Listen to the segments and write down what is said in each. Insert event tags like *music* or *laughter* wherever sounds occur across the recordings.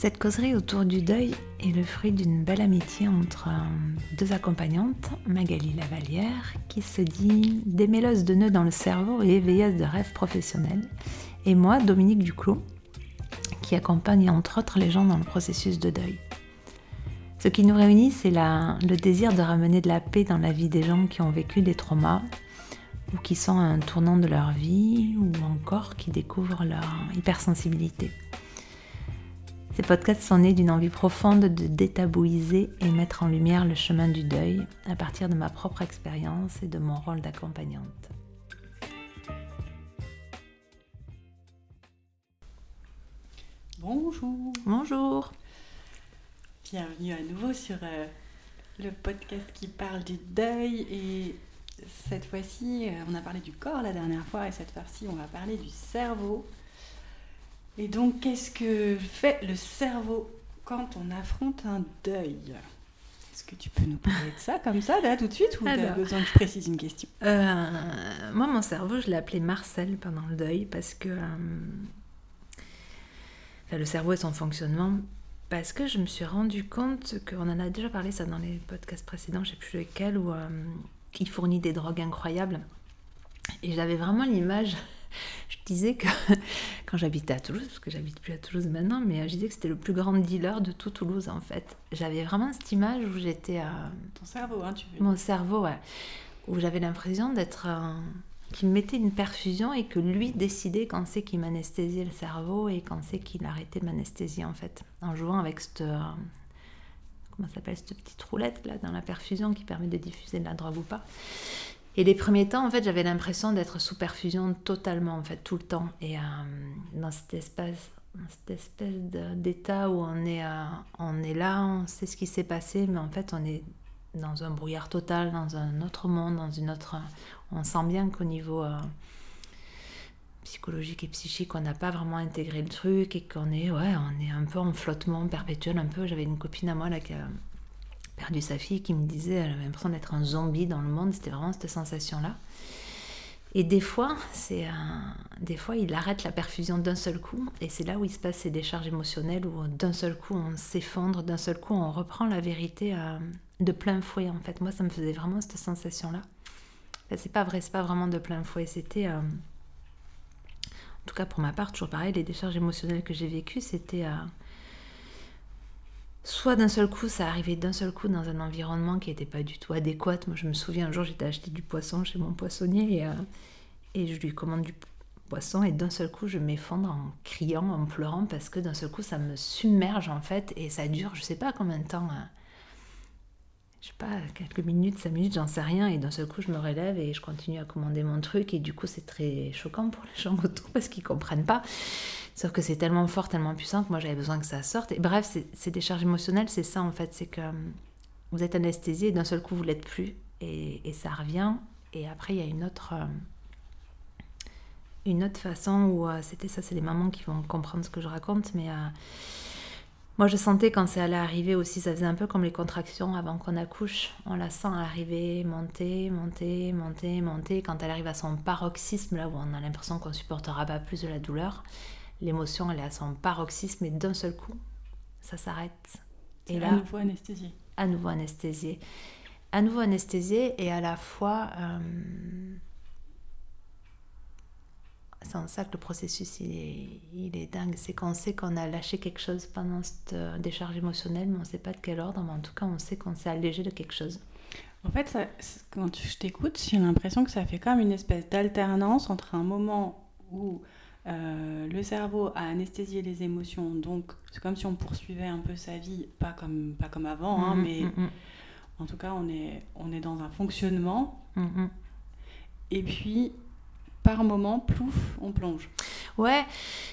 Cette causerie autour du deuil est le fruit d'une belle amitié entre euh, deux accompagnantes, Magali Lavalière, qui se dit démêleuse de nœuds dans le cerveau et éveilleuse de rêves professionnels, et moi, Dominique Duclos, qui accompagne entre autres les gens dans le processus de deuil. Ce qui nous réunit, c'est le désir de ramener de la paix dans la vie des gens qui ont vécu des traumas ou qui sont à un tournant de leur vie ou encore qui découvrent leur hypersensibilité. Ces podcasts sont nés d'une envie profonde de détabouiser et mettre en lumière le chemin du deuil à partir de ma propre expérience et de mon rôle d'accompagnante. Bonjour. Bonjour. Bienvenue à nouveau sur euh, le podcast qui parle du deuil et cette fois-ci, euh, on a parlé du corps la dernière fois et cette fois-ci, on va parler du cerveau. Et donc, qu'est-ce que fait le cerveau quand on affronte un deuil Est-ce que tu peux nous parler de ça comme ça, là, tout de suite, ou tu as besoin que je précise une question? Euh, Moi, mon cerveau, je l'ai appelé Marcel pendant le deuil parce que... Euh, enfin, le cerveau et son fonctionnement, parce que je me suis rendu compte qu'on en a déjà parlé ça dans les podcasts précédents, je ne sais plus lequel, où euh, il fournit des drogues incroyables. Et j'avais vraiment l'image je disais que *laughs* quand j'habitais à Toulouse, parce que j'habite plus à Toulouse maintenant, mais je disais que c'était le plus grand dealer de tout Toulouse en fait. J'avais vraiment cette image où j'étais. à Ton cerveau, hein, tu veux Mon cerveau, ouais. Où j'avais l'impression d'être. qu'il me mettait une perfusion et que lui décidait quand c'est qu'il m'anesthésiait le cerveau et quand c'est qu'il arrêtait de m'anesthésier en fait. En jouant avec cette. Comment s'appelle cette petite roulette là dans la perfusion qui permet de diffuser de la drogue ou pas. Et les premiers temps, en fait, j'avais l'impression d'être sous perfusion totalement, en fait, tout le temps. Et euh, dans cette espèce, cette espèce d'état où on est, euh, on est là, on sait ce qui s'est passé, mais en fait, on est dans un brouillard total, dans un autre monde, dans une autre. On sent bien qu'au niveau euh, psychologique et psychique, on n'a pas vraiment intégré le truc et qu'on est, ouais, on est un peu en flottement perpétuel, un peu. J'avais une copine à moi là qui a perdu sa fille qui me disait elle avait l'impression d'être un zombie dans le monde, c'était vraiment cette sensation-là. Et des fois, c'est des fois, il arrête la perfusion d'un seul coup, et c'est là où il se passe ces décharges émotionnelles, où d'un seul coup on s'effondre, d'un seul coup on reprend la vérité euh, de plein fouet. En fait, moi, ça me faisait vraiment cette sensation-là. c'est pas vrai, c'est pas vraiment de plein fouet. C'était, euh, en tout cas pour ma part, toujours pareil, les décharges émotionnelles que j'ai vécues, c'était euh, soit d'un seul coup, ça arrivait d'un seul coup dans un environnement qui n'était pas du tout adéquat. Moi, je me souviens un jour, j'étais acheté du poisson chez mon poissonnier et, euh, et je lui commande du poisson et d'un seul coup, je m'effondre en criant, en pleurant parce que d'un seul coup, ça me submerge en fait et ça dure, je sais pas combien de temps. Hein. Je sais pas, quelques minutes, cinq minutes, j'en sais rien. Et d'un seul coup, je me relève et je continue à commander mon truc. Et du coup, c'est très choquant pour les gens *laughs* autour parce qu'ils comprennent pas. Sauf que c'est tellement fort, tellement puissant que moi j'avais besoin que ça sorte. Et bref, c'est des charges émotionnelles, c'est ça en fait, c'est que hum, vous êtes anesthésié et d'un seul coup vous l'êtes plus et, ça revient. Et après, il y a une autre, hum, une autre façon où euh, c'était ça, c'est les mamans qui vont comprendre ce que je raconte, mais euh, moi je sentais quand ça allait arriver aussi, ça faisait un peu comme les contractions avant qu'on accouche. On la sent arriver, monter, monter, monter, monter. Quand elle arrive à son paroxysme, là où on a l'impression qu'on supportera pas plus de la douleur l'émotion elle est à son paroxysme et d'un seul coup, ça s'arrête. Et là, à nouveau anesthésié. À nouveau anesthésié. À nouveau anesthésié et à la fois, euh, c'est en ça que le processus il est, il est dingue. C'est qu'on sait qu'on a lâché quelque chose pendant cette euh, décharge émotionnelle, mais on ne sait pas de quel ordre, mais en tout cas on sait qu'on s'est allégé de quelque chose. En fait, ça, quand je t'écoute, j'ai l'impression que ça fait comme une espèce d'alternance entre un moment où euh, le cerveau a anesthésié les émotions, donc c'est comme si on poursuivait un peu sa vie, pas comme, pas comme avant, hein, mm-hmm, mais mm-hmm. en tout cas on est, on est dans un fonctionnement. Mm-hmm. Et puis, par moment, plouf, on plonge. Ouais,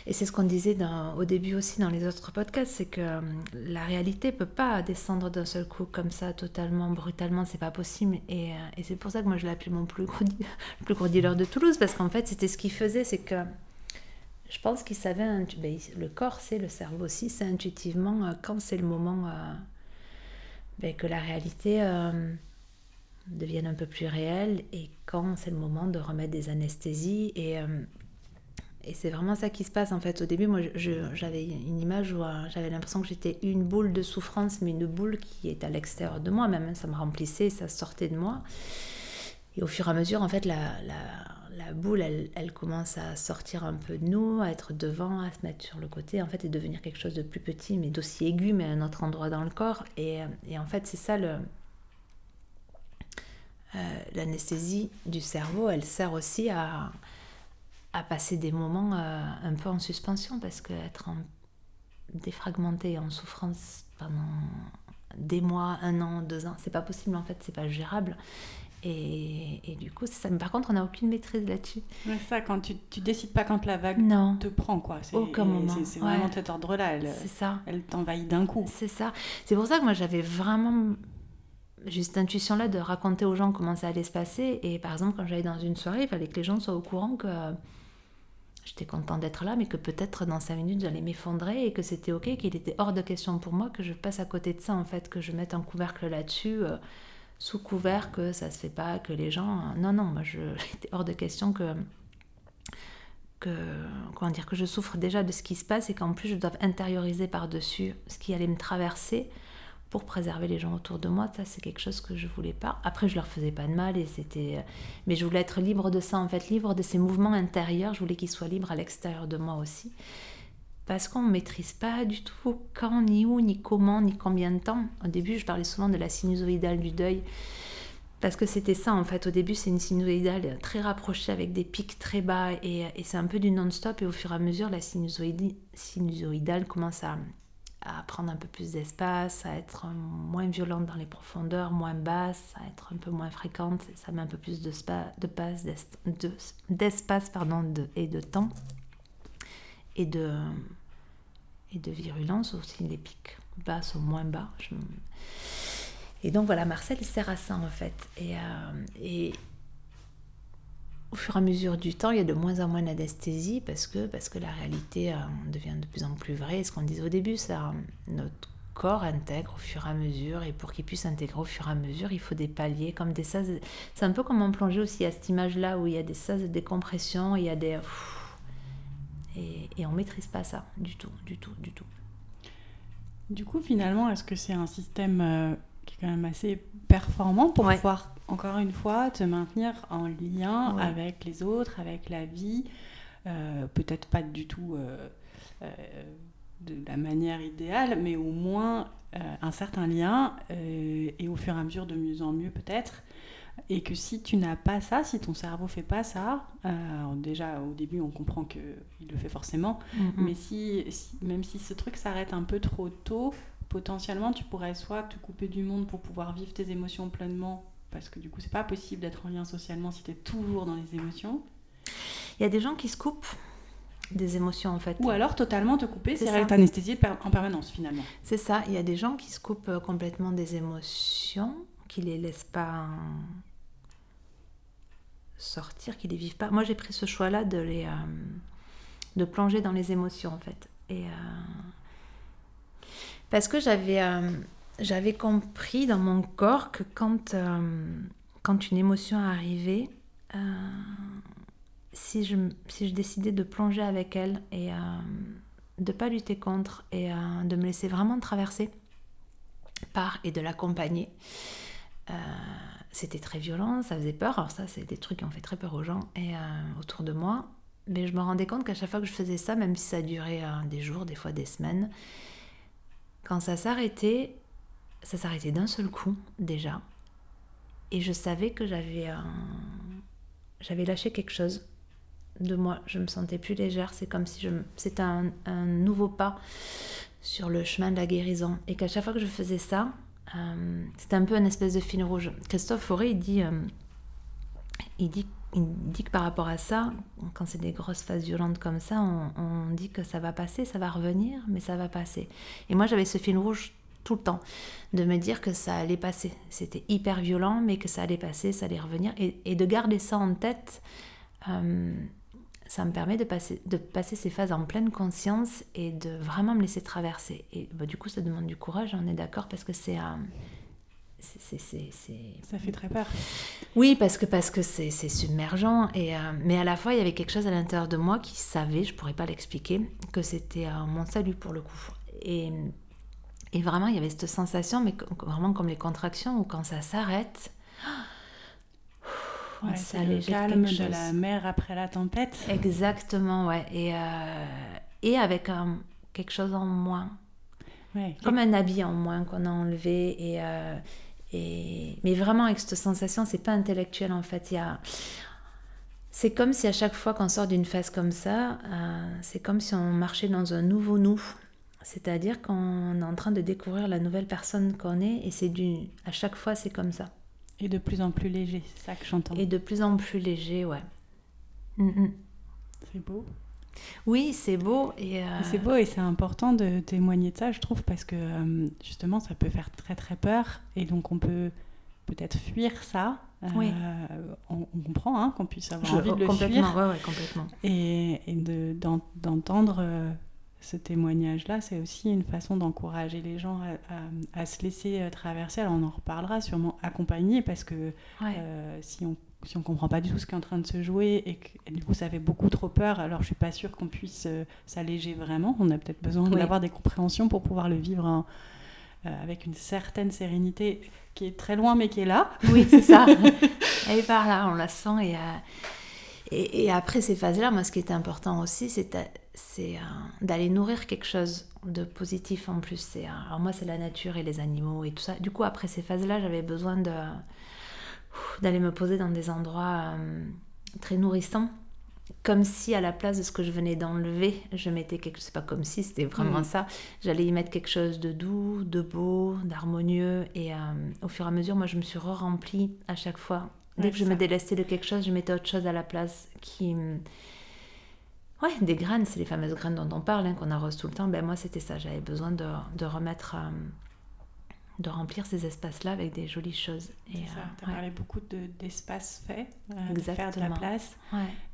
et c'est ce qu'on disait au début aussi dans les autres podcasts, c'est que euh, la réalité peut pas descendre d'un seul coup comme ça, totalement, brutalement, c'est pas possible. Et, euh, c'est pour ça que moi je l'ai appelé mon plus gros, *laughs* plus dealer de Toulouse, parce qu'en fait c'était ce qu'il faisait, c'est que je pense qu'il savait, ben, le corps c'est le cerveau aussi, c'est intuitivement euh, quand c'est le moment ben, que la réalité euh, devienne un peu plus réelle et quand c'est le moment de remettre des anesthésies. Et, et c'est vraiment ça qui se passe en fait. Au début, moi, j'avais une image où euh, j'avais l'impression que j'étais une boule de souffrance, mais une boule qui est à l'extérieur de moi même. Ça me remplissait, ça sortait de moi. Et au fur et à mesure, en fait, la, la, boule, elle, elle, commence à sortir un peu de nous, à être devant, à se mettre sur le côté, en fait, et devenir quelque chose de plus petit, mais d'aussi aigu, mais à un autre endroit dans le corps. Et, et en fait, c'est ça le. Euh, l'anesthésie du cerveau, elle sert aussi à, à passer des moments euh, un peu en suspension parce qu'être défragmenté en souffrance pendant des mois, un an, deux ans, c'est pas possible en fait, c'est pas gérable. Et, et, du coup, ça, par contre, on n'a aucune maîtrise là-dessus. Mais ça, quand tu, tu décides pas quand la vague non. te prend, quoi. C'est, Aucun moment. C'est, vraiment cet ordre-là. Elle, c'est ça. Elle t'envahit d'un coup. C'est ça. C'est pour ça que moi, j'avais vraiment juste cette intuition-là de raconter aux gens comment ça allait se passer. Et par exemple, quand j'allais dans une soirée, il fallait que les gens soient au courant que j'étais content d'être là, mais que peut-être dans cinq minutes j'allais m'effondrer et que c'était ok, qu'il était hors de question pour moi que je passe à côté de ça en fait, que je mette un couvercle là-dessus, euh, sous couvert que ça se fait pas, que les gens. Euh, non, non, moi je *laughs* était hors de question que que comment dire que je souffre déjà de ce qui se passe et qu'en plus je dois intérioriser par-dessus ce qui allait me traverser pour préserver les gens autour de moi. Ça, c'est quelque chose que je voulais pas. Après, je leur faisais pas de mal et c'était. Mais je voulais être libre de ça, en fait, libre de ces mouvements intérieurs. Je voulais qu'ils soient libres à l'extérieur de moi aussi. Parce qu'on ne maîtrise pas du tout quand, ni où, ni comment, ni combien de temps. Au début, je parlais souvent de la sinusoïdale du deuil. Parce que c'était ça, en fait. Au début, c'est une sinusoïdale très rapprochée avec des pics très bas et, et c'est un peu du non-stop. Et au fur et à mesure, la sinusoïdale commence à, à prendre un peu plus d'espace, à être moins violente dans les profondeurs, moins basse, à être un peu moins fréquente. Ça met un peu plus d'espace pardon, de, et de temps et de, et de virulence aussi. Les pics bas sont moins bas. Et donc voilà, Marcel il sert à ça en fait. Et, euh, et, au fur et à mesure du temps, il y a de moins en moins d'anesthésie parce que, parce la réalité euh, devient de plus en plus vraie. ce qu'on disait au début, ça, notre corps intègre au fur et à mesure et pour qu'il puisse intégrer au fur et à mesure, il faut des paliers comme des sas. C'est un peu comme en plongée aussi à cette image-là où il y a des sas de décompression, il y a des... Et, et on maîtrise pas ça du tout, du tout, du tout. Du coup, finalement, est-ce que c'est un système euh, qui est quand même assez performant pour Ouais. pouvoir, encore une fois, te maintenir en lien Ouais. avec les autres, avec la vie Euh, Peut-être pas du tout euh, euh, de la manière idéale, mais au moins un certain lien et au fur et à mesure de mieux en mieux peut-être. Et que si tu n'as pas ça, si ton cerveau fait pas ça, alors déjà au début on comprend qu'il le fait forcément, Mm. mais si, si- même si ce truc s'arrête un peu trop tôt, potentiellement tu pourrais soit te couper du monde pour pouvoir vivre tes émotions pleinement, parce que du coup c'est pas possible d'être en lien socialement si tu es toujours dans les émotions, Il y a des gens qui se coupent des émotions en fait. ou alors totalement te couper, C'est être anesthésié en permanence finalement. C'est ça, il y a des gens qui se coupent euh, complètement des émotions, qui les laissent pas euh, sortir, qui les vivent pas. Moi, j'ai pris ce choix-là de les euh, de plonger dans les émotions en fait. Et euh, parce que j'avais euh, j'avais compris dans mon corps que quand euh, quand une émotion arrivait, euh, si je si décidais de plonger avec elle et de pas lutter contre et de me laisser vraiment traverser par et de l'accompagner. C'était très violent, ça faisait peur. Alors ça, c'est des trucs qui ont fait très peur aux gens et autour de moi. Mais je me rendais compte qu'à chaque fois que je faisais ça, même si ça durait des jours, des fois des semaines, quand ça s'arrêtait, ça s'arrêtait d'un seul coup déjà. Et je savais que j'avais euh, j'avais lâché quelque chose de moi. Je me sentais plus légère. C'est comme si je, c'était un, un nouveau pas sur le chemin de la guérison. Et qu'à chaque fois que je faisais ça, euh, c'était un peu une espèce de fil rouge. Christophe Fauré, il dit, euh, il dit, il dit que par rapport à ça, quand c'est des grosses phases violentes comme ça, on, dit que ça va passer, ça va revenir, mais ça va passer. Et moi, j'avais ce fil rouge tout le temps, de me dire que ça allait passer. C'était hyper violent, mais que ça allait passer, ça allait revenir. Et, de garder ça en tête, euh, ça me permet de passer, de passer ces phases en pleine conscience et de vraiment me laisser traverser. Et bah, du coup, ça demande du courage, on est d'accord, parce que c'est euh, Ça fait très peur. Oui, parce que parce que c'est submergent. Et, euh, mais à la fois, il y avait quelque chose à l'intérieur de moi qui savait, je pourrais pas l'expliquer, que c'était euh, mon salut pour le coup. Et, et vraiment, il y avait cette sensation, mais vraiment comme les contractions, où quand ça s'arrête... *gasps* c'est le calme de la mer après la tempête. Exactement, ouais. Et, euh, et avec quelque chose en moins. Comme un habit en moins qu'on a enlevé. Et, euh, et... Mais vraiment, avec cette sensation, c'est pas intellectuel en fait. Il y a... C'est comme si à chaque fois qu'on sort d'une phase comme ça, euh, c'est comme si on marchait dans un nouveau nous. C'est-à-dire qu'on est en train de découvrir la nouvelle personne qu'on est et c'est du... à chaque fois c'est comme ça. Et de plus en plus léger, c'est ça que j'entends. Et de plus en plus léger, ouais. Mm. C'est beau. Oui, c'est beau. Et euh, C'est beau et c'est important de témoigner de ça, je trouve, parce que euh, justement, ça peut faire très très peur. Et donc, on peut peut-être fuir ça. Euh, oui. On, comprend hein, qu'on puisse avoir envie de le fuir. Ouais, ouais, complètement. Et, et d'entendre ce témoignage-là, c'est aussi une façon d'encourager les gens à, se laisser traverser. Alors, on en reparlera sûrement accompagné, parce que si on si on comprend pas du tout ce qui est en train de se jouer et que du coup ça fait beaucoup trop peur, alors je suis pas sûre qu'on puisse euh, s'alléger vraiment. On a peut-être besoin d'avoir des compréhensions pour pouvoir le vivre euh, avec une certaine sérénité qui est très loin mais qui est là. Oui, c'est ça. *laughs* *laughs* Elle est par là, on la sent. Et, euh, et, et après ces phases-là, moi ce qui était important aussi, c'est d'aller nourrir quelque chose de positif en plus. Alors moi c'est la nature et les animaux et tout ça. Du coup après ces phases-là, j'avais besoin de d'aller me poser dans des endroits euh, très nourrissants comme si à la place de ce que je venais d'enlever, je mettais quelque chose, pas comme si, c'était vraiment mm. ça, j'allais y mettre quelque chose de doux, de beau, d'harmonieux, et euh, au fur et à mesure, moi je me suis re-remplie à chaque fois. Dès que je me délestais de quelque chose, je mettais autre chose à la place qui... Ouais, des graines, c'est les fameuses graines dont on parle, hein, qu'on arrose tout le temps, ben moi c'était ça, j'avais besoin de, de remettre... Euh, de remplir ces espaces-là avec des jolies choses. Et ça, euh, tu as parlé beaucoup d'espace fait, euh, de faire de la place.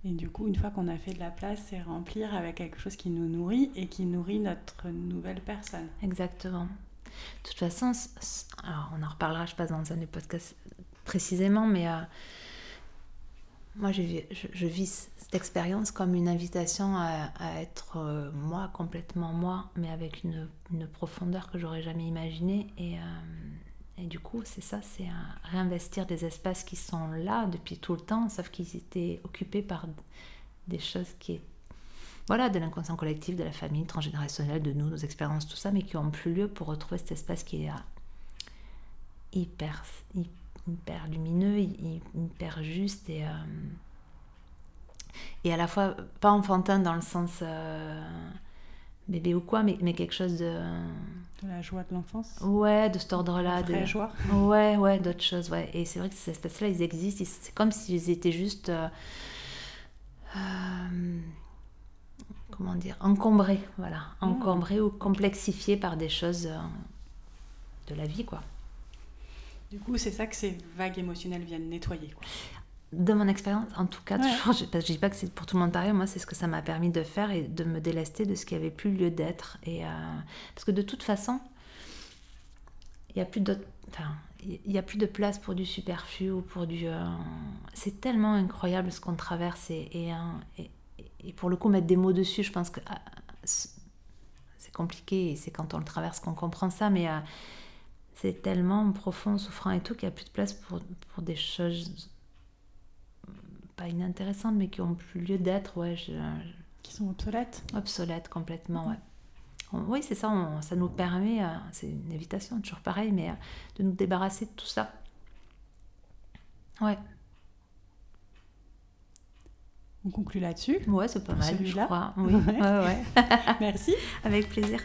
Et du coup, une fois qu'on a fait de la place, c'est remplir avec quelque chose qui nous nourrit et qui nourrit notre nouvelle personne. Exactement. De toute façon, alors on en reparlera, je passe dans un des podcasts précisément, mais euh, moi je, je, vis expérience comme une invitation à, être euh, moi, complètement moi, mais avec une, profondeur que j'aurais jamais imaginée. Et, euh, du coup, c'est ça, c'est réinvestir des espaces qui sont là depuis tout le temps, sauf qu'ils étaient occupés par des choses qui est voilà, de l'inconscient collectif, de la famille transgénérationnelle, de nous, nos expériences, tout ça, mais qui ont plus lieu pour retrouver cet espace qui est euh, hyper, hyper lumineux, hyper juste et et à la fois pas enfantin dans le sens euh, bébé ou quoi, mais, mais quelque chose de... De la joie de l'enfance Ouais, de cet ordre-là. De la joie Ouais, ouais, d'autres choses, ouais. Et c'est vrai que ces espèces-là, ils existent, c'est comme s'ils étaient juste... Euh, euh, comment dire Encombrés, voilà. Ah. Encombrés ou complexifiés par des choses de la vie, quoi. Du coup, c'est ça que ces vagues émotionnelles viennent nettoyer. Quoi de mon expérience, en tout cas, je ne dis pas que c'est pour tout le monde pareil, moi c'est ce que ça m'a permis de faire et de me délester de ce qui avait plus lieu d'être. Et, euh, parce que de toute façon, il n'y a, plus d'autres, enfin, il a plus de place pour du superflu ou pour du... Euh, c'est tellement incroyable ce qu'on traverse et, et, et, pour le coup mettre des mots dessus, je pense que ah, c'est compliqué et c'est quand on le traverse qu'on comprend ça, mais... Euh, c'est tellement profond, souffrant et tout qu'il n'y a plus de place pour, pour des choses pas inintéressantes, mais qui ont plus lieu d'être, ouais. Qui sont obsolètes Obsolètes, complètement, ouais. Oui, c'est ça, ça nous permet, euh, c'est une invitation, toujours pareil, mais euh, de nous débarrasser de tout ça. Ouais. On conclut là-dessus. Ouais, c'est pas mal, je crois. Oui. *laughs* ouais, ouais. *laughs* Merci. *laughs* Avec plaisir.